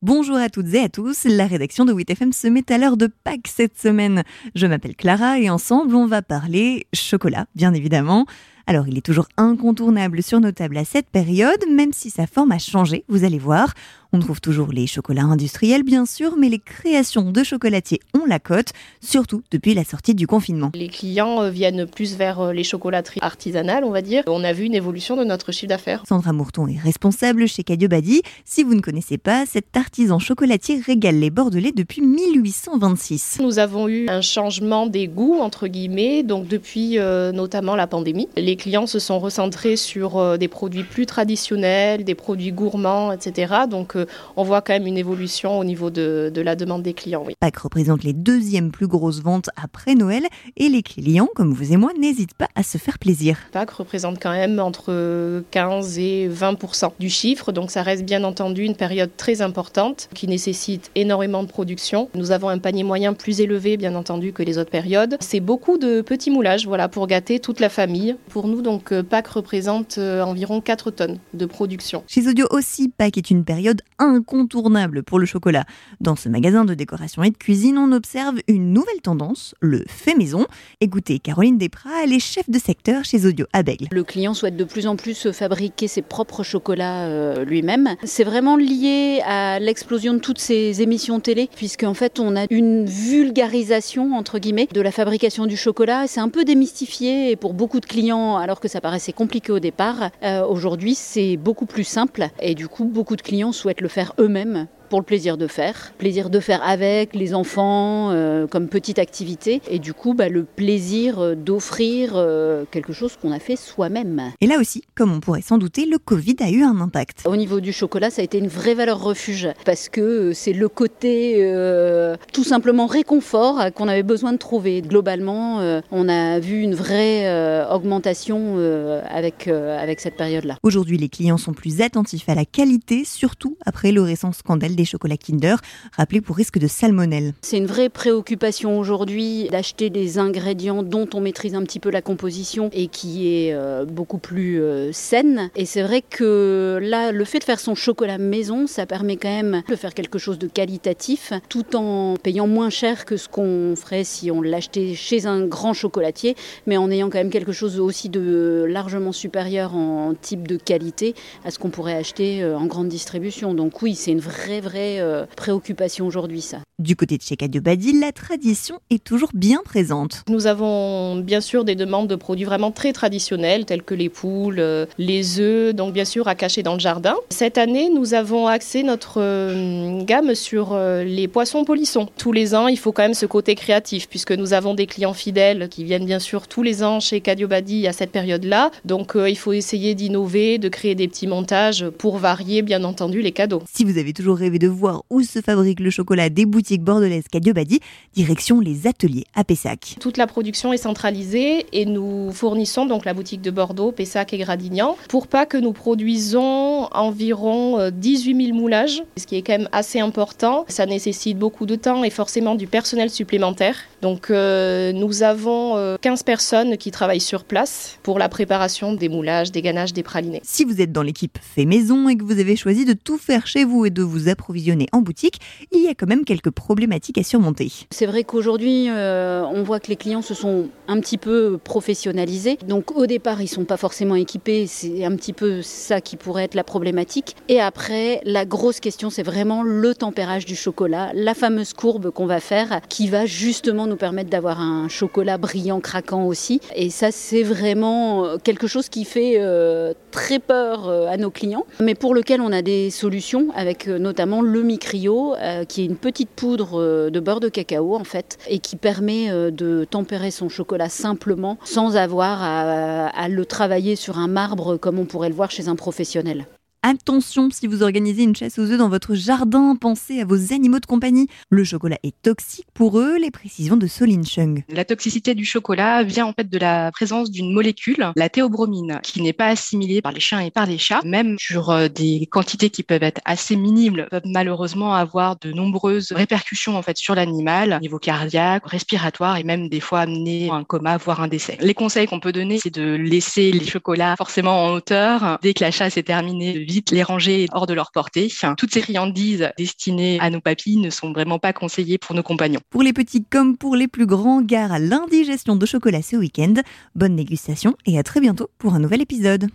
Bonjour à toutes et à tous, la rédaction de WITFM se met à l'heure de Pâques cette semaine. Je m'appelle Clara et ensemble on va parler chocolat, bien évidemment. Alors il est toujours incontournable sur nos tables à cette période, même si sa forme a changé, vous allez voir. On trouve toujours les chocolats industriels, bien sûr, mais les créations de chocolatiers ont la cote, surtout depuis la sortie du confinement. Les clients euh, viennent plus vers euh, les chocolateries artisanales, on va dire. On a vu une évolution de notre chiffre d'affaires. Sandra Mourton est responsable chez Cadio Badi. Si vous ne connaissez pas, cet artisan chocolatier régale les Bordelais depuis 1826. Nous avons eu un changement des goûts, entre guillemets, donc depuis euh, notamment la pandémie. Les clients se sont recentrés sur des produits plus traditionnels, des produits gourmands, etc. Donc on voit quand même une évolution au niveau de, la demande des clients. Oui. Pâques représente les deuxièmes plus grosses ventes après Noël et les clients, comme vous et moi, n'hésitent pas à se faire plaisir. Pâques représente quand même entre 15 et 20 du chiffre, donc ça reste bien entendu une période très importante qui nécessite énormément de production. Nous avons un panier moyen plus élevé, bien entendu, que les autres périodes. C'est beaucoup de petits moulages, voilà, pour gâter toute la famille. Pour nous, donc, Pâques représente euh, environ 4 tonnes de production. Chez Audio aussi, Pâques est une période incontournable pour le chocolat. Dans ce magasin de décoration et de cuisine, on observe une nouvelle tendance, le fait maison. Écoutez, Caroline Desprats, elle est chef de secteur chez Audio à Le client souhaite de plus en plus fabriquer ses propres chocolats euh, lui-même. C'est vraiment lié à l'explosion de toutes ces émissions télé, puisque en fait on a une vulgarisation entre guillemets de la fabrication du chocolat. C'est un peu démystifié pour beaucoup de clients, alors que ça paraissait compliqué au départ. Euh, aujourd'hui, c'est beaucoup plus simple et du coup, beaucoup de clients souhaitent le faire eux-mêmes pour le plaisir de faire, plaisir de faire avec les enfants euh, comme petite activité et du coup bah, le plaisir euh, d'offrir euh, quelque chose qu'on a fait soi-même. Et là aussi, comme on pourrait s'en douter, le Covid a eu un impact. Au niveau du chocolat, ça a été une vraie valeur refuge parce que c'est le côté tout simplement réconfort qu'on avait besoin de trouver. Globalement, on a vu une vraie augmentation avec, avec cette période-là. Aujourd'hui, les clients sont plus attentifs à la qualité, surtout après le récent scandale des chocolats Kinder, rappelés pour risque de salmonelle. C'est une vraie préoccupation aujourd'hui d'acheter des ingrédients dont on maîtrise un petit peu la composition et qui est euh, beaucoup plus euh, saine. Et c'est vrai que là, le fait de faire son chocolat maison, ça permet quand même de faire quelque chose de qualitatif tout en payant moins cher que ce qu'on ferait si on l'achetait chez un grand chocolatier, mais en ayant quand même quelque chose aussi de largement supérieur en type de qualité à ce qu'on pourrait acheter euh, en grande distribution. Donc oui, c'est une vraie vraie euh, préoccupation aujourd'hui, ça. Du côté de chez Cadio Badi, la tradition est toujours bien présente. Nous avons bien sûr des demandes de produits vraiment très traditionnels, tels que les poules, euh, les œufs, donc bien sûr à cacher dans le jardin. Cette année, nous avons axé notre euh, gamme sur les poissons polissons. Tous les ans, il faut quand même ce côté créatif, puisque nous avons des clients fidèles qui viennent bien sûr tous les ans chez Cadio Badi à cette période-là. Donc il faut essayer d'innover, de créer des petits montages pour varier bien entendu les cadeaux. Si vous avez toujours rêvé de voir où se fabrique le chocolat des boutiques bordelaises Badi, direction les ateliers à Pessac. Toute la production est centralisée et nous fournissons donc la boutique de Bordeaux, Pessac et Gradignan pour pas que nous produisons environ 18 euh, 000 moulages, ce qui est quand même assez important. Ça nécessite beaucoup de temps et forcément du personnel supplémentaire. Donc euh, nous avons 15 euh, personnes qui travaillent sur place pour la préparation des moulages, des ganaches, des pralinés. Si vous êtes dans l'équipe fait maison et que vous avez choisi de tout faire chez vous et de vous en boutique, il y a quand même quelques problématiques à surmonter. C'est vrai qu'aujourd'hui, euh, on voit que les clients se sont un petit peu professionnalisés. Donc au départ, ils sont pas forcément équipés. C'est un petit peu ça qui pourrait être la problématique. Et après, la grosse question, c'est vraiment le tempérage du chocolat, la fameuse courbe qu'on va faire, qui va justement nous permettre d'avoir un chocolat brillant, craquant aussi. Et ça, c'est vraiment euh, quelque chose qui fait euh, très peur à nos clients, mais pour lequel on a des solutions avec notamment le micrio, qui est une petite poudre de beurre de cacao en fait, et qui permet de tempérer son chocolat simplement sans avoir à, le travailler sur un marbre comme on pourrait le voir chez un professionnel. Attention, si vous organisez une chasse aux œufs dans votre jardin, pensez à vos animaux de compagnie. Le chocolat est toxique pour eux, les précisions de Solin Chung. La toxicité du chocolat vient en fait de la présence d'une molécule, la théobromine, qui n'est pas assimilée par les chiens et par les chats. Même sur euh, des quantités qui peuvent être assez minimes, peuvent malheureusement avoir de nombreuses répercussions en fait sur l'animal, niveau cardiaque, respiratoire et même des fois amener un coma, voire un décès. Les conseils qu'on peut donner, c'est de laisser les chocolats forcément en hauteur dès que la chasse est terminée vite les ranger hors de leur portée. Toutes ces friandises destinées à nos papilles ne sont vraiment pas conseillées pour nos compagnons. Pour les petits comme pour les plus grands, gare à l'indigestion de chocolat ce week-end. Bonne dégustation et à très bientôt pour un nouvel épisode.